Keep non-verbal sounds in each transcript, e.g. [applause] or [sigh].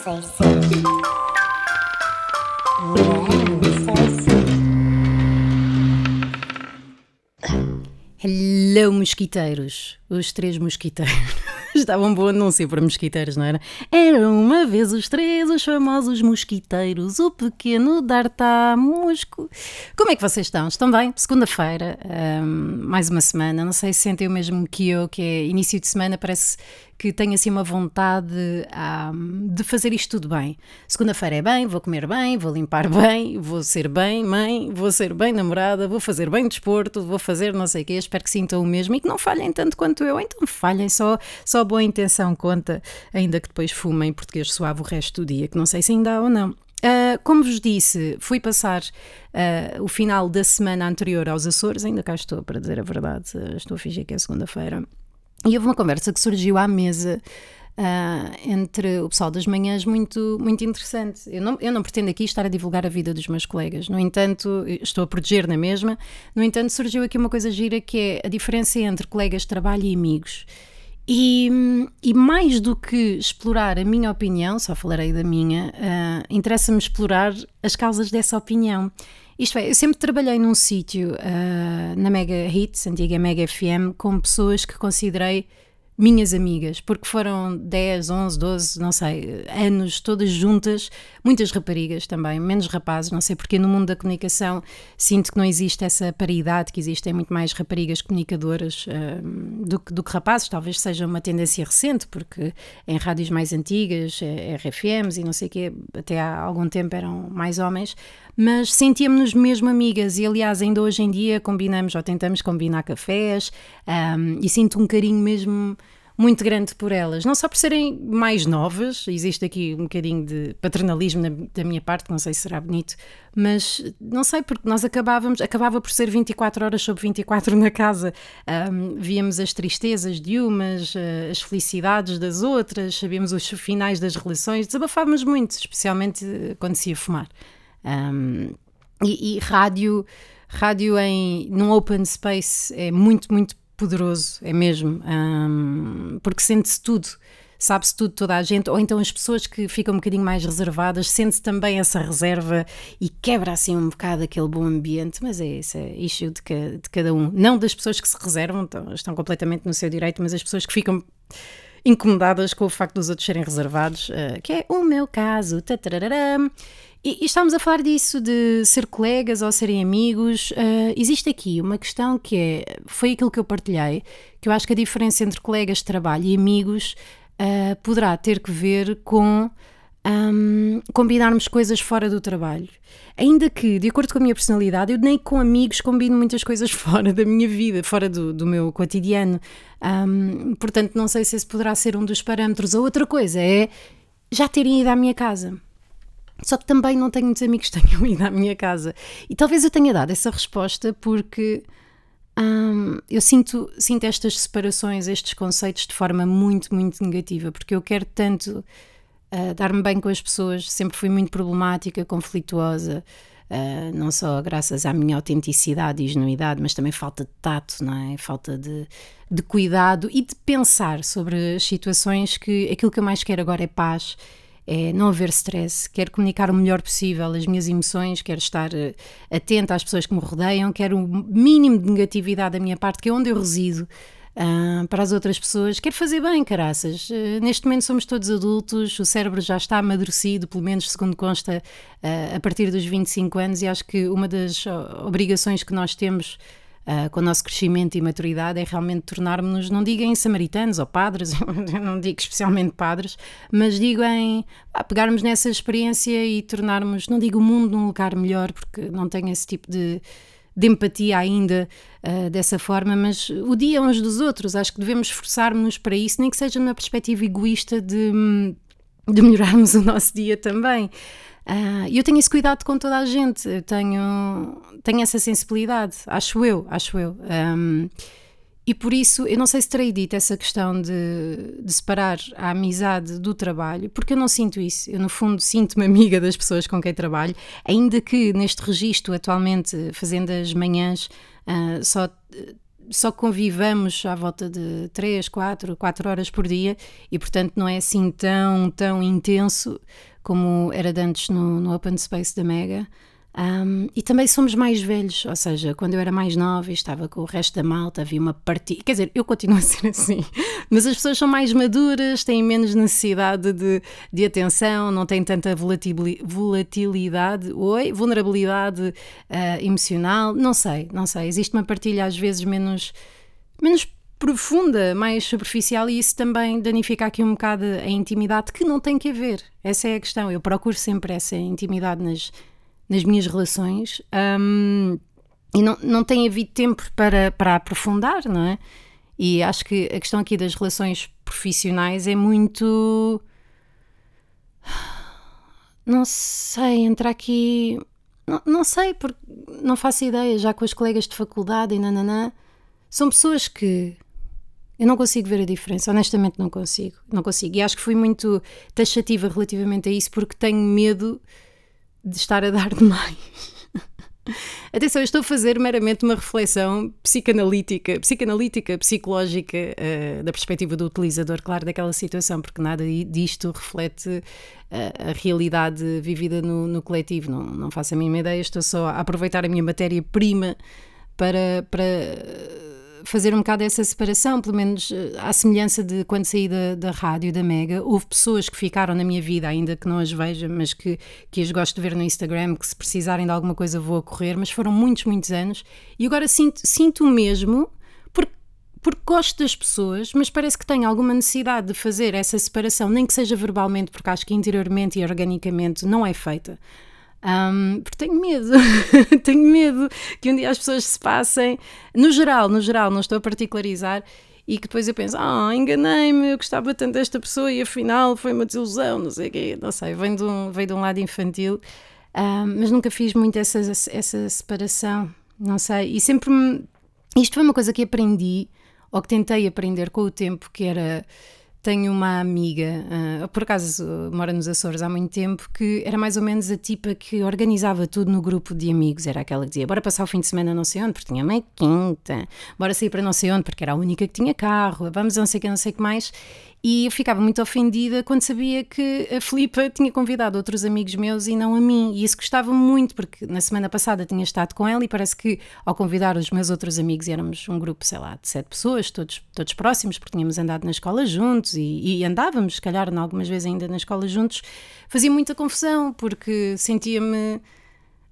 sei. Hello, mosquiteiros! Os três mosquiteiros. [laughs] Estava um bom anúncio para mosquiteiros, não era? Eram uma vez os três, os famosos mosquiteiros, o pequeno Dartá Mosco. Como é que vocês estão? Estão bem? Segunda-feira, hum, mais uma semana. Não sei se sentem o mesmo que eu, que é início de semana, parece que tenho assim uma vontade hum, de fazer isto tudo bem. Segunda-feira é bem, vou comer bem, vou limpar [laughs] bem, vou ser bem mãe, vou ser bem namorada, vou fazer bem desporto, vou fazer não sei o quê. Espero que sintam o mesmo e que não falhem tanto quanto eu. Então falhem, só, só boa intenção conta, ainda que depois fumem português suave o resto do dia, que não sei se ainda há ou não. Uh, como vos disse, fui passar uh, o final da semana anterior aos Açores, ainda cá estou, para dizer a verdade, estou a fingir que é segunda-feira, e houve uma conversa que surgiu à mesa entre o pessoal das manhãs muito, muito interessante. Eu não, eu não pretendo aqui estar a divulgar a vida dos meus colegas, no entanto, estou a proteger na mesma, no entanto, surgiu aqui uma coisa gira que é a diferença entre colegas de trabalho e amigos. E, e, mais do que explorar a minha opinião, só falarei da minha, uh, interessa-me explorar as causas dessa opinião. Isto é, eu sempre trabalhei num sítio, uh, na Mega Hits, antiga Mega FM, com pessoas que considerei minhas amigas, porque foram 10, 11, 12, não sei, anos todas juntas, muitas raparigas também, menos rapazes, não sei porque no mundo da comunicação sinto que não existe essa paridade, que existem muito mais raparigas comunicadoras uh, do, que, do que rapazes, talvez seja uma tendência recente, porque em rádios mais antigas, eh, RFMs e não sei o quê, até há algum tempo eram mais homens, mas sentíamos-nos mesmo amigas. E aliás ainda hoje em dia combinamos ou tentamos combinar cafés um, e sinto um carinho mesmo muito grande por elas, não só por serem mais novas, existe aqui um bocadinho de paternalismo na, da minha parte, não sei se será bonito, mas não sei, porque nós acabávamos, acabava por ser 24 horas sobre 24 na casa, um, víamos as tristezas de umas, eh, as felicidades das outras, sabíamos os finais das relações, desabafávamos muito, especialmente quando se ia fumar. Um, e, e, rádio, rádio em, num open space é muito, muito poderoso, é mesmo, um, porque sente-se tudo, sabe-se tudo, toda a gente, ou então as pessoas que ficam um bocadinho mais reservadas, sente-se também essa reserva e quebra assim um bocado aquele bom ambiente, mas é isso, é issue de, de cada um. Não das pessoas que se reservam, estão, estão completamente no seu direito, mas as pessoas que ficam incomodadas com o facto dos outros serem reservados, uh, que é o meu caso. E, e, estamos a falar disso, de ser colegas ou serem amigos. Uh, existe aqui uma questão que é, foi aquilo que eu partilhei, que eu acho que a diferença entre colegas de trabalho e amigos uh, poderá ter que ver com um, combinarmos coisas fora do trabalho. Ainda que, de acordo com a minha personalidade, eu nem com amigos combino muitas coisas [laughs] fora da minha vida, fora do, do meu cotidiano. Um, portanto, não sei se esse poderá ser um dos parâmetros. A outra coisa é já terem ido à minha casa. Só que também não tenho muitos amigos que tenham [laughs] ido à minha casa. E talvez eu tenha dado essa resposta porque hum, eu sinto, sinto estas separações, estes conceitos de forma muito, muito negativa, porque eu quero tanto uh, dar-me bem com as pessoas, sempre fui muito problemática, conflituosa. Uh, não só graças à minha autenticidade e ingenuidade, mas também falta de tato, não é? falta de, de cuidado e de pensar sobre as situações que aquilo que eu mais quero agora é paz é não haver stress, quero comunicar o melhor possível as minhas emoções, quero estar uh, atenta às pessoas que me rodeiam, quero o mínimo de negatividade da minha parte, que é onde eu resido. Uh, para as outras pessoas, quero fazer bem, caraças. Uh, neste momento somos todos adultos, o cérebro já está amadurecido, pelo menos segundo consta, uh, a partir dos 25 anos, e acho que uma das obrigações que nós temos uh, com o nosso crescimento e maturidade é realmente tornarmos-nos, não digo em samaritanos ou padres, [laughs] não digo especialmente padres, mas digo em ah, pegarmos nessa experiência e tornarmos, não digo o mundo num lugar melhor, porque não tenho esse tipo de de empatia ainda uh, dessa forma, mas o dia uns dos outros, acho que devemos esforçar-nos para isso, nem que seja numa perspectiva egoísta de, de melhorarmos [laughs] o nosso dia também. Ah, e uh, eu tenho esse cuidado com toda a gente, eu tenho, tenho essa sensibilidade, acho eu, acho eu. Um, e por isso, eu não sei se terei dito essa questão de, de, separar a amizade do trabalho, porque eu não sinto isso. Eu, no fundo, sinto-me [laughs] amiga das pessoas com quem trabalho, ainda que neste registro, atualmente, fazendo as manhãs, uh, só só convivamos à volta de 3, 4, 4 horas por dia e, portanto, não é assim tão, tão intenso como era antes no, no Open Space da Mega. Um, e também somos mais velhos, ou seja, quando eu era mais nova e estava com o resto da malta, havia uma partida. Quer dizer, eu continuo a ser [laughs] assim, mas as pessoas são mais maduras, têm menos necessidade de, de atenção, não têm tanta volatilidade, oi, vulnerabilidade uh, emocional. Não sei, não sei. Existe uma partilha às vezes menos, menos profunda, mais superficial, e isso também danifica aqui um bocado a intimidade que não tem que haver. Essa é a questão. Eu procuro sempre essa intimidade nas nas minhas relações um, e não, não tem havido tempo para, para aprofundar, não é? E acho que a questão aqui das relações profissionais é muito. Não sei, entrar aqui. Não, não sei, porque não faço ideia, já com as colegas de faculdade e nananã. São pessoas que eu não consigo ver a diferença, honestamente não consigo, não consigo. E acho que fui muito taxativa relativamente a isso porque tenho medo de estar a [laughs] dar demais. Atenção, eu estou a fazer meramente uma reflexão psicanalítica, psicanalítica, psicológica, uh, da perspectiva do utilizador, claro, daquela situação, porque nada disto reflete uh, a realidade vivida no, no coletivo. Não, não faço a mínima ideia, estou só a aproveitar a minha matéria-prima para, para fazer um bocado essa separação, pelo menos eh, à semelhança de quando saí da, da rádio, da Mega, houve pessoas que ficaram na minha vida, ainda que não as veja, mas que, que as gosto de ver no Instagram, que se precisarem de alguma coisa vou a correr, mas foram muitos, muitos anos, e agora sinto, sinto mesmo, porque gosto das pessoas, mas parece que tenho alguma necessidade de fazer essa separação, nem que seja verbalmente, porque acho que interiormente e organicamente não é feita. Um, porque tenho medo, [laughs] tenho medo que um dia as pessoas se passem, no geral, no geral, não estou a particularizar, e que depois eu penso, ah, oh, enganei-me, eu gostava tanto desta pessoa e afinal foi uma desilusão, não sei o quê, não sei, vem de um, vem de um lado infantil, um, mas nunca fiz muito essa, essa separação, não sei, e sempre me, isto foi uma coisa que aprendi, ou que tentei aprender com o tempo, que era tenho uma amiga, uh, por acaso mora nos Açores há muito tempo, que era mais ou menos a tipa que organizava tudo no grupo de amigos. Era aquela que dizia: bora passar o fim de semana não sei onde, porque tinha meia quinta, bora sair para não sei onde, porque era a única que tinha carro, vamos não sei o que, não sei o que mais. E eu ficava muito ofendida quando sabia que a Filipa [laughs] tinha convidado outros amigos meus e não a mim. E isso gostava muito, porque na semana passada tinha estado com ela e parece que ao convidar os meus outros amigos, éramos um grupo, sei lá, de sete pessoas, todos, todos próximos, porque tínhamos andado na escola juntos e, e andávamos, se calhar, algumas vezes ainda na escola juntos, fazia muita confusão, porque sentia-me.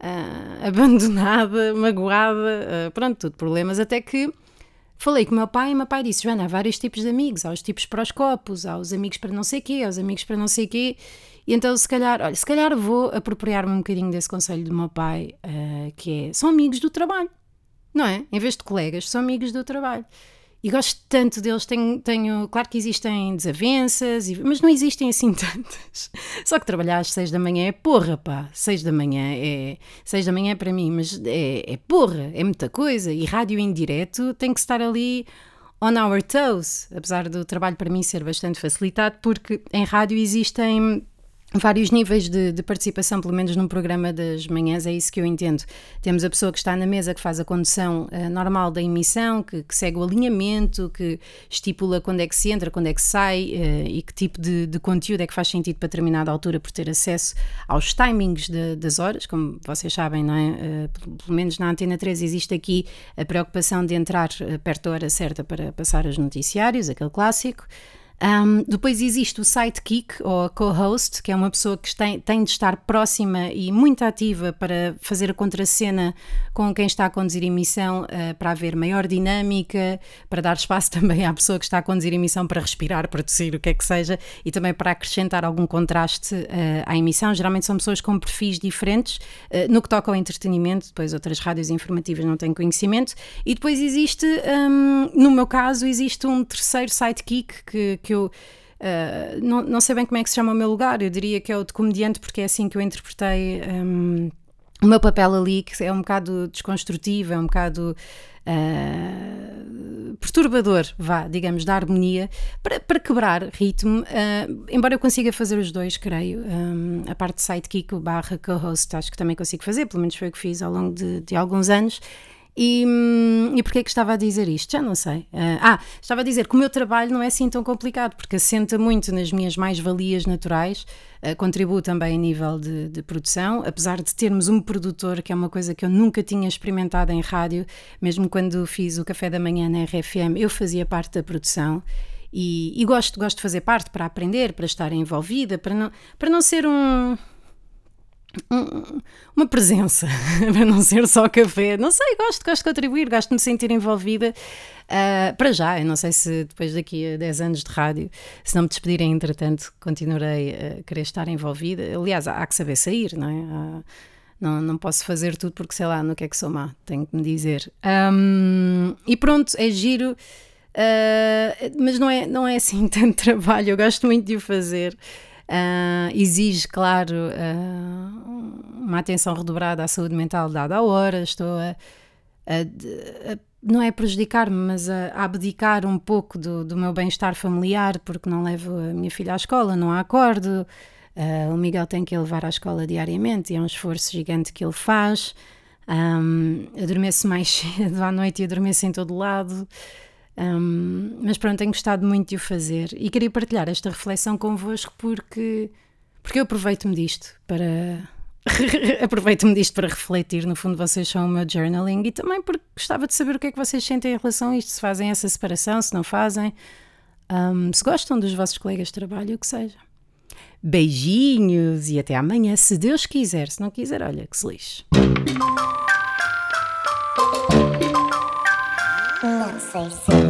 Uh, [laughs] abandonada, magoada, uh, pronto, tudo problemas, até que Falei com meu pai e meu pai disse: Joana, há vários tipos de amigos. Há os tipos para os copos, há os amigos para não sei quê, há os amigos para não sei quê. E então, se calhar, olha, se calhar vou apropriar-me um bocadinho desse conselho do meu pai, uh, que é: são amigos do trabalho, não é? Em vez de colegas, são amigos do trabalho e gosto tanto deles. Tenho, tenho, claro que existem desavenças, mas não existem assim [laughs] tantas. Só que trabalhar às seis da manhã é porra, pá. Seis da manhã é. Seis da manhã é para mim, mas é, é porra, é muita coisa. E rádio em direto tem que estar ali on our toes, apesar do trabalho para mim ser bastante facilitado, porque em rádio existem vários níveis de, de, participação, pelo menos num programa das manhãs, é isso que eu entendo. Temos a pessoa que está na mesa, que faz a condução uh, normal da emissão, que, que, segue o alinhamento, que estipula quando é que se entra, quando é que sai uh, e que tipo de, de, conteúdo é que faz sentido para determinada altura por ter acesso aos timings de, das horas, como vocês sabem, não é? Uh, pelo, menos na Antena 3 existe aqui a preocupação de entrar perto da hora certa para passar os noticiários, aquele clássico. Um, depois existe o sidekick ou co-host, que é uma pessoa que tem, tem de estar próxima e muito ativa para fazer a contracena com quem está a conduzir a emissão, uh, para haver maior dinâmica, para dar espaço [laughs] também à pessoa que está a conduzir a emissão para respirar, tossir, o que é que seja, e também para acrescentar algum contraste uh, à emissão. Geralmente são pessoas com perfis diferentes uh, no que toca ao entretenimento, depois outras rádios informativas não têm conhecimento, e depois existe, um, no meu caso, existe um terceiro sidekick que que eu. Uh, não, não sei bem como é que se chama o meu lugar, eu diria que é o de comediante, porque é assim que eu interpretei um, o meu papel ali, que é um bocado desconstrutivo, é um bocado uh, perturbador, vá, digamos, da harmonia, para, para quebrar ritmo, uh, embora eu consiga fazer os dois, creio, um, a parte de sidekick barra co-host, acho que também consigo fazer, pelo menos foi o que fiz ao longo de, de alguns anos. E, hum, e porquê que estava a dizer isto? Já não sei. ah, estava a dizer que o meu trabalho não é assim tão complicado, porque assenta muito nas minhas mais-valias naturais, uh, contribuo também a nível de, de, produção, apesar de termos um produtor, que é uma coisa que eu nunca tinha experimentado em rádio, mesmo quando fiz o café da manhã na RFM, eu fazia parte da produção. E, e gosto, gosto de fazer parte para aprender, para estar envolvida, para não, para não ser um, uma presença, [laughs] para não ser só café. Não sei, gosto, gosto de contribuir, gosto de me sentir envolvida. Uh, para já, eu não sei se depois daqui a 10 anos de rádio, se não me despedirem, entretanto, continuarei a querer estar envolvida. Aliás, há, que saber sair, não é? Não, não posso fazer tudo porque sei lá no que é que sou má, tenho que me dizer. Um, e pronto, é giro, uh, mas não é, não é assim [laughs] tanto trabalho, eu gosto muito de o fazer. Uh, exige, claro, uh, uma atenção redobrada à saúde mental dada à hora. Estou a, a, a não é prejudicar-me, mas a, a, abdicar um pouco do, do meu bem-estar familiar, porque não levo a minha filha à escola, não a acordo. Uh, o Miguel tem que levar à escola diariamente e é um esforço gigante que ele faz. Um, adormeço mais [laughs] cedo à noite e adormeço em todo lado. Um, mas pronto, tenho gostado muito de o fazer e queria partilhar esta reflexão convosco porque, porque eu aproveito-me disto para. [laughs] aproveito-me disto para refletir. No fundo, vocês são o meu journaling e também porque gostava de saber o que é que vocês sentem em relação a isto. Se fazem essa separação, se não fazem, um, se gostam dos vossos colegas de trabalho, o que seja. Beijinhos e até amanhã, se Deus quiser. Se não quiser, olha, que se lixe. Não sei se